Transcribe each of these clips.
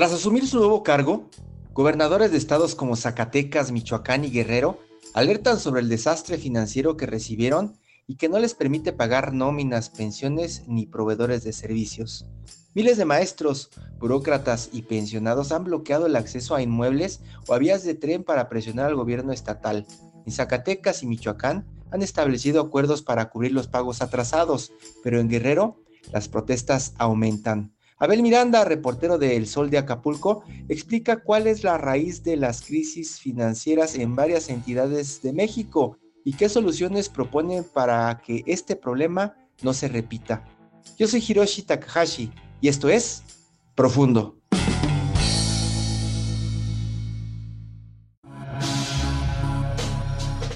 Tras asumir su nuevo cargo, gobernadores de estados como Zacatecas, Michoacán y Guerrero alertan sobre el desastre financiero que recibieron y que no les permite pagar nóminas, pensiones ni proveedores de servicios. Miles de maestros, burócratas y pensionados han bloqueado el acceso a inmuebles o a vías de tren para presionar al gobierno estatal. En Zacatecas y Michoacán han establecido acuerdos para cubrir los pagos atrasados, pero en Guerrero las protestas aumentan. Abel Miranda, reportero de El Sol de Acapulco, explica cuál es la raíz de las crisis financieras en varias entidades de México y qué soluciones proponen para que este problema no se repita. Yo soy Hiroshi Takahashi y esto es Profundo.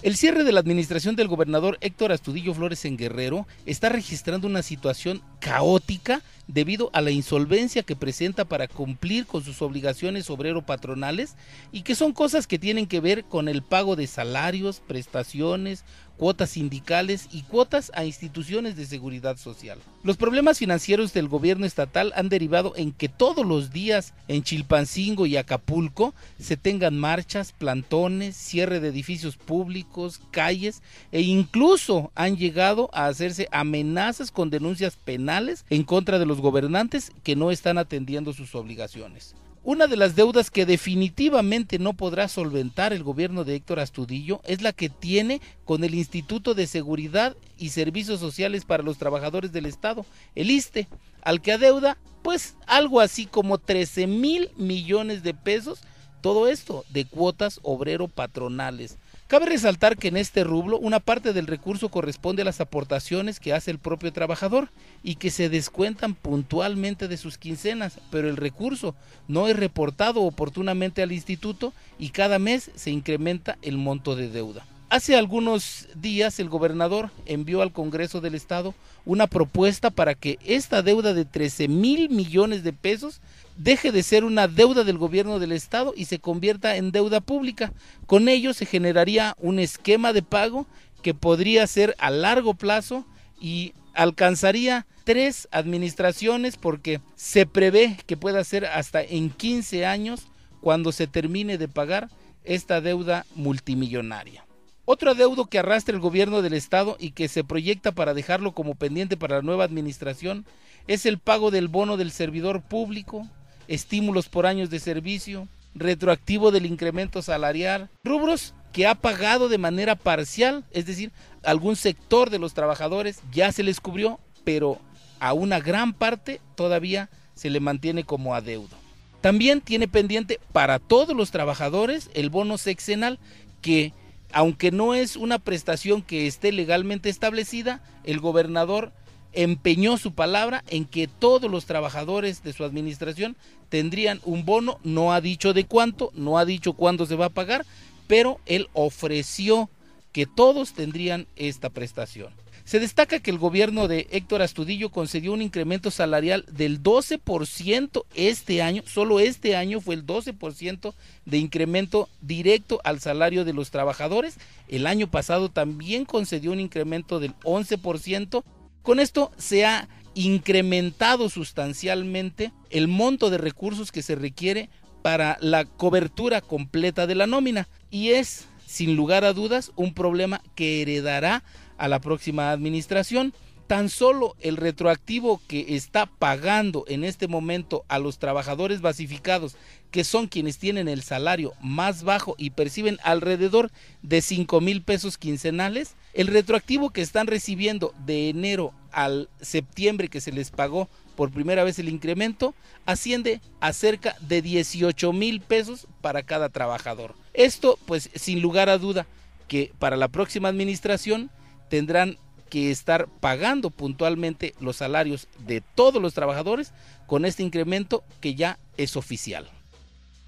El cierre de la administración del gobernador Héctor Astudillo Flores en Guerrero está registrando una situación caótica debido a la insolvencia que presenta para cumplir con sus obligaciones obrero-patronales y que son cosas que tienen que ver con el pago de salarios, prestaciones, cuotas sindicales y cuotas a instituciones de seguridad social. Los problemas financieros del gobierno estatal han derivado en que todos los días en Chilpancingo y Acapulco se tengan marchas, plantones, cierre de edificios públicos, calles e incluso han llegado a hacerse amenazas con denuncias penales en contra de los gobernantes que no están atendiendo sus obligaciones. Una de las deudas que definitivamente no podrá solventar el gobierno de Héctor Astudillo es la que tiene con el Instituto de Seguridad y Servicios Sociales para los Trabajadores del Estado, el ISTE, al que adeuda pues algo así como 13 mil millones de pesos, todo esto de cuotas obrero patronales. Cabe resaltar que en este rublo una parte del recurso corresponde a las aportaciones que hace el propio trabajador y que se descuentan puntualmente de sus quincenas, pero el recurso no es reportado oportunamente al instituto y cada mes se incrementa el monto de deuda. Hace algunos días el gobernador envió al Congreso del Estado una propuesta para que esta deuda de 13 mil millones de pesos deje de ser una deuda del gobierno del Estado y se convierta en deuda pública. Con ello se generaría un esquema de pago que podría ser a largo plazo y alcanzaría tres administraciones porque se prevé que pueda ser hasta en 15 años cuando se termine de pagar esta deuda multimillonaria. Otro adeudo que arrastra el gobierno del estado y que se proyecta para dejarlo como pendiente para la nueva administración es el pago del bono del servidor público, estímulos por años de servicio, retroactivo del incremento salarial, rubros que ha pagado de manera parcial, es decir, algún sector de los trabajadores ya se les cubrió, pero a una gran parte todavía se le mantiene como adeudo. También tiene pendiente para todos los trabajadores el bono sexenal que aunque no es una prestación que esté legalmente establecida, el gobernador empeñó su palabra en que todos los trabajadores de su administración tendrían un bono, no ha dicho de cuánto, no ha dicho cuándo se va a pagar, pero él ofreció que todos tendrían esta prestación. Se destaca que el gobierno de Héctor Astudillo concedió un incremento salarial del 12% este año, solo este año fue el 12% de incremento directo al salario de los trabajadores. El año pasado también concedió un incremento del 11%. Con esto se ha incrementado sustancialmente el monto de recursos que se requiere para la cobertura completa de la nómina y es sin lugar a dudas un problema que heredará a la próxima administración. Tan solo el retroactivo que está pagando en este momento a los trabajadores basificados, que son quienes tienen el salario más bajo y perciben alrededor de 5 mil pesos quincenales, el retroactivo que están recibiendo de enero al septiembre que se les pagó por primera vez el incremento, asciende a cerca de 18 mil pesos para cada trabajador. Esto, pues, sin lugar a duda, que para la próxima administración tendrán que estar pagando puntualmente los salarios de todos los trabajadores con este incremento que ya es oficial.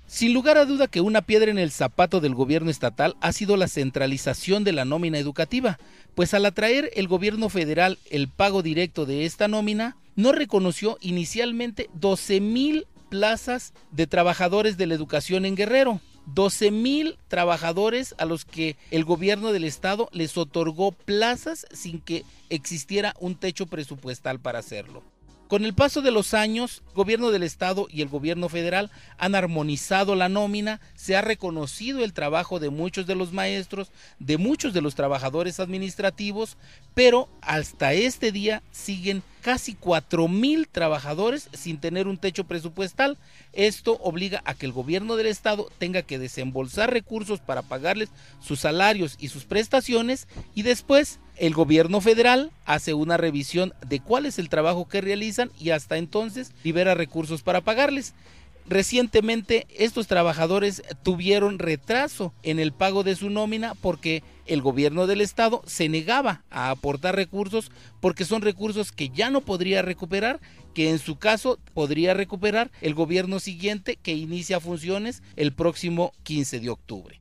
Sin lugar a duda que una piedra en el zapato del gobierno estatal ha sido la centralización de la nómina educativa, pues al atraer el gobierno federal el pago directo de esta nómina, no reconoció inicialmente 12 mil plazas de trabajadores de la educación en Guerrero, 12 mil trabajadores a los que el gobierno del estado les otorgó plazas sin que existiera un techo presupuestal para hacerlo. Con el paso de los años, el gobierno del estado y el gobierno federal han armonizado la nómina, se ha reconocido el trabajo de muchos de los maestros, de muchos de los trabajadores administrativos, pero hasta este día siguen casi 4 mil trabajadores sin tener un techo presupuestal. Esto obliga a que el gobierno del estado tenga que desembolsar recursos para pagarles sus salarios y sus prestaciones y después el gobierno federal hace una revisión de cuál es el trabajo que realizan y hasta entonces libera recursos para pagarles. Recientemente estos trabajadores tuvieron retraso en el pago de su nómina porque el gobierno del estado se negaba a aportar recursos porque son recursos que ya no podría recuperar, que en su caso podría recuperar el gobierno siguiente que inicia funciones el próximo 15 de octubre.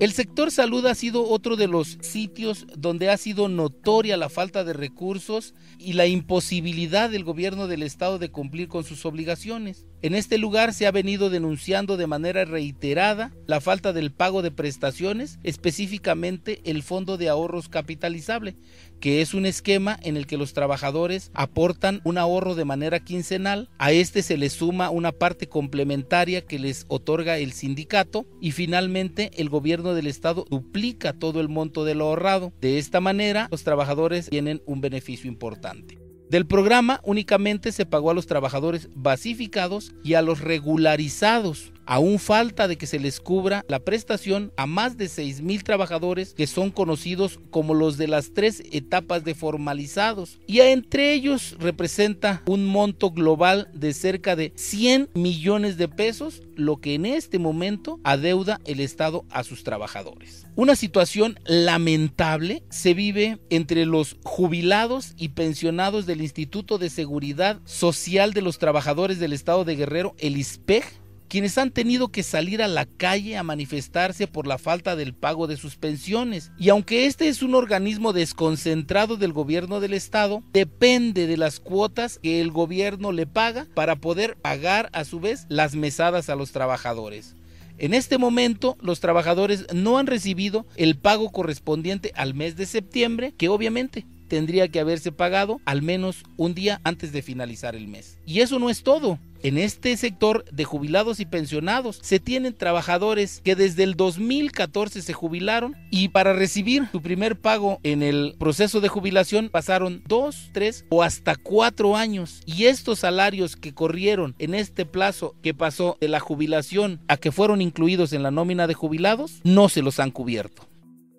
El sector salud ha sido otro de los sitios donde ha sido notoria la falta de recursos y la imposibilidad del gobierno del estado de cumplir con sus obligaciones. En este lugar se ha venido denunciando de manera reiterada la falta del pago de prestaciones, específicamente el Fondo de Ahorros Capitalizable, que es un esquema en el que los trabajadores aportan un ahorro de manera quincenal, a este se le suma una parte complementaria que les otorga el sindicato y finalmente el gobierno del estado duplica todo el monto de lo ahorrado. De esta manera los trabajadores tienen un beneficio importante. Del programa únicamente se pagó a los trabajadores basificados y a los regularizados. Aún falta de que se les cubra la prestación a más de 6 mil trabajadores que son conocidos como los de las tres etapas de formalizados. Y entre ellos representa un monto global de cerca de 100 millones de pesos, lo que en este momento adeuda el Estado a sus trabajadores. Una situación lamentable se vive entre los jubilados y pensionados del Instituto de Seguridad Social de los Trabajadores del Estado de Guerrero, el ISPEG, quienes han tenido que salir a la calle a manifestarse por la falta del pago de sus pensiones. Y aunque este es un organismo desconcentrado del gobierno del estado, depende de las cuotas que el gobierno le paga para poder pagar a su vez las mesadas a los trabajadores. En este momento, los trabajadores no han recibido el pago correspondiente al mes de septiembre, que obviamente tendría que haberse pagado al menos un día antes de finalizar el mes. Y eso no es todo. En este sector de jubilados y pensionados se tienen trabajadores que desde el 2014 se jubilaron y para recibir su primer pago en el proceso de jubilación pasaron dos, tres o hasta cuatro años. Y estos salarios que corrieron en este plazo que pasó de la jubilación a que fueron incluidos en la nómina de jubilados no se los han cubierto.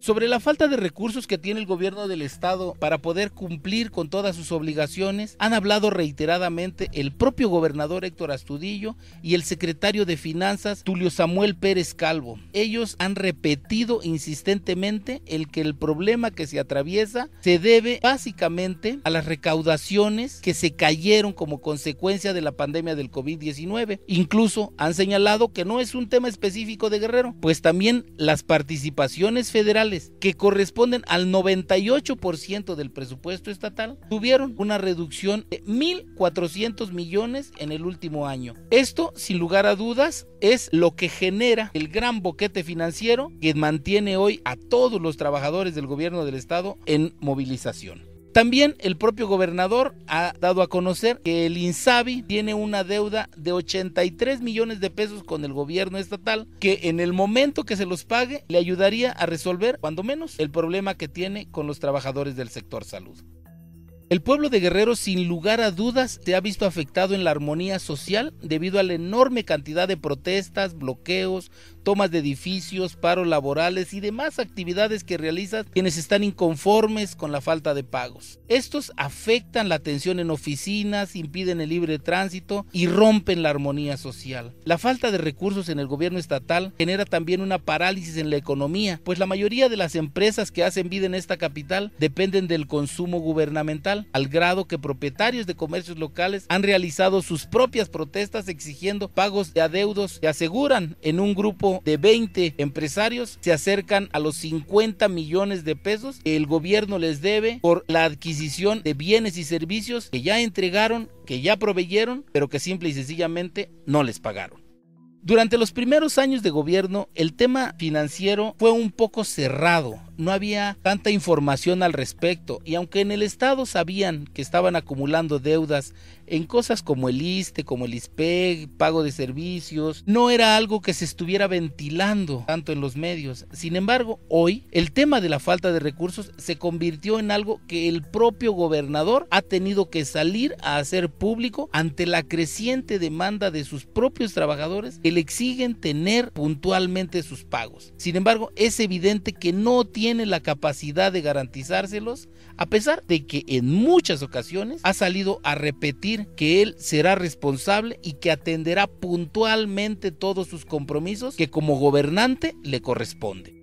Sobre la falta de recursos que tiene el gobierno del estado para poder cumplir con todas sus obligaciones, han hablado reiteradamente el propio gobernador Héctor Astudillo y el secretario de Finanzas Tulio Samuel Pérez Calvo. Ellos han repetido insistentemente el que el problema que se atraviesa se debe básicamente a las recaudaciones que se cayeron como consecuencia de la pandemia del COVID-19. Incluso han señalado que no es un tema específico de Guerrero, pues también las participaciones federales que corresponden al 98% del presupuesto estatal tuvieron una reducción de 1.400 millones en el último año. Esto, sin lugar a dudas, es lo que genera el gran boquete financiero que mantiene hoy a todos los trabajadores del gobierno del estado en movilización. También el propio gobernador ha dado a conocer que el INSABI tiene una deuda de 83 millones de pesos con el gobierno estatal que en el momento que se los pague le ayudaría a resolver, cuando menos, el problema que tiene con los trabajadores del sector salud. El pueblo de Guerrero sin lugar a dudas se ha visto afectado en la armonía social debido a la enorme cantidad de protestas, bloqueos, tomas de edificios, paros laborales y demás actividades que realizan quienes están inconformes con la falta de pagos. Estos afectan la atención en oficinas, impiden el libre tránsito y rompen la armonía social. La falta de recursos en el gobierno estatal genera también una parálisis en la economía, pues la mayoría de las empresas que hacen vida en esta capital dependen del consumo gubernamental, al grado que propietarios de comercios locales han realizado sus propias protestas exigiendo pagos de adeudos que aseguran en un grupo de 20 empresarios se acercan a los 50 millones de pesos que el gobierno les debe por la adquisición de bienes y servicios que ya entregaron, que ya proveyeron, pero que simple y sencillamente no les pagaron. Durante los primeros años de gobierno, el tema financiero fue un poco cerrado no había tanta información al respecto y aunque en el Estado sabían que estaban acumulando deudas en cosas como el ISTE, como el ISPEG, pago de servicios, no era algo que se estuviera ventilando tanto en los medios. Sin embargo, hoy el tema de la falta de recursos se convirtió en algo que el propio gobernador ha tenido que salir a hacer público ante la creciente demanda de sus propios trabajadores que le exigen tener puntualmente sus pagos. Sin embargo, es evidente que no tiene tiene la capacidad de garantizárselos, a pesar de que en muchas ocasiones ha salido a repetir que él será responsable y que atenderá puntualmente todos sus compromisos que como gobernante le corresponde.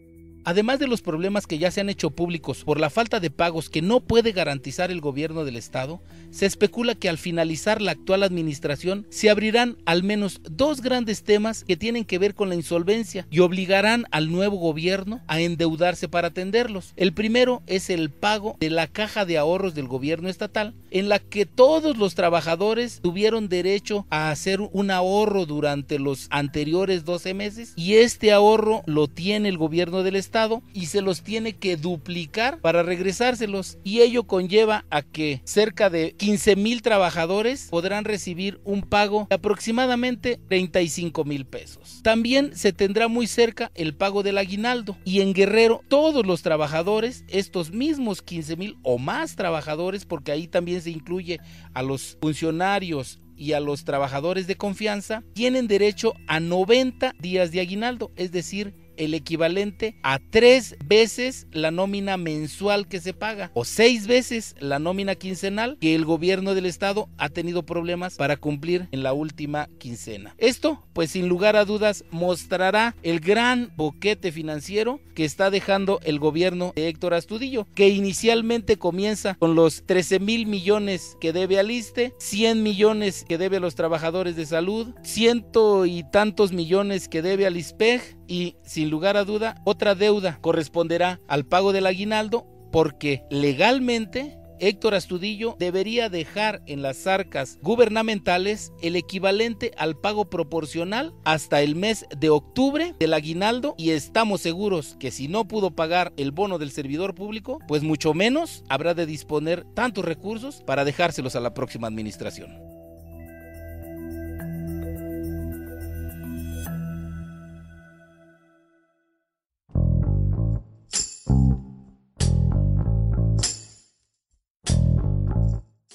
Además de los problemas que ya se han hecho públicos por la falta de pagos que no puede garantizar el gobierno del estado, se especula que al finalizar la actual administración se abrirán al menos dos grandes temas que tienen que ver con la insolvencia y obligarán al nuevo gobierno a endeudarse para atenderlos. El primero es el pago de la caja de ahorros del gobierno estatal, en la que todos los trabajadores tuvieron derecho a hacer un ahorro durante los anteriores 12 meses y este ahorro lo tiene el gobierno del estado y se los tiene que duplicar para regresárselos y ello conlleva a que cerca de 15 mil trabajadores podrán recibir un pago de aproximadamente 35 mil pesos. También se tendrá muy cerca el pago del aguinaldo y en Guerrero todos los trabajadores, estos mismos 15 mil o más trabajadores, porque ahí también se incluye a los funcionarios y a los trabajadores de confianza tienen derecho a 90 días de aguinaldo, es decir, el equivalente a tres veces la nómina mensual que se paga o seis veces la nómina quincenal que el gobierno del estado ha tenido problemas para cumplir en la última quincena. Esto, pues sin lugar a dudas, mostrará el gran boquete financiero que está dejando el gobierno de Héctor Astudillo, que inicialmente comienza con los 13 mil millones que debe al ISTE, 100 millones que debe a los trabajadores de salud, ciento y tantos millones que debe al ISPEG y sin lugar a duda otra deuda corresponderá al pago del aguinaldo porque legalmente Héctor Astudillo debería dejar en las arcas gubernamentales el equivalente al pago proporcional hasta el mes de octubre del aguinaldo y estamos seguros que si no pudo pagar el bono del servidor público, pues mucho menos habrá de disponer tantos recursos para dejárselos a la próxima administración.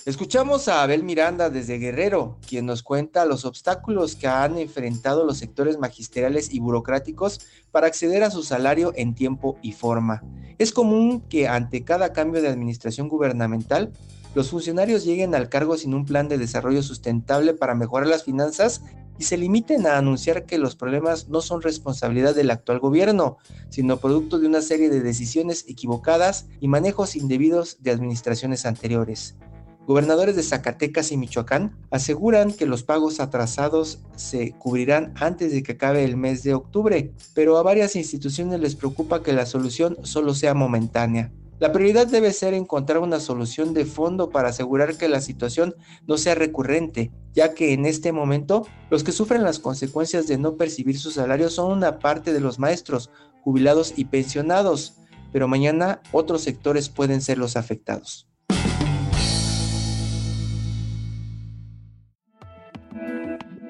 Escuchamos a Abel Miranda desde Guerrero, quien nos cuenta los obstáculos que han enfrentado los sectores magisteriales y burocráticos para acceder a su salario en tiempo y forma. Es común que ante cada cambio de administración gubernamental, los funcionarios lleguen al cargo sin un plan de desarrollo sustentable para mejorar las finanzas y se limiten a anunciar que los problemas no son responsabilidad del actual gobierno, sino producto de una serie de decisiones equivocadas y manejos indebidos de administraciones anteriores. Gobernadores de Zacatecas y Michoacán aseguran que los pagos atrasados se cubrirán antes de que acabe el mes de octubre, pero a varias instituciones les preocupa que la solución solo sea momentánea. La prioridad debe ser encontrar una solución de fondo para asegurar que la situación no sea recurrente, ya que en este momento los que sufren las consecuencias de no percibir su salario son una parte de los maestros, jubilados y pensionados, pero mañana otros sectores pueden ser los afectados.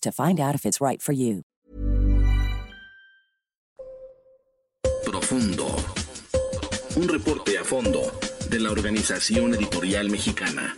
to find out if it's right for you. Profundo. Un reporte a fondo de la Organización Editorial Mexicana.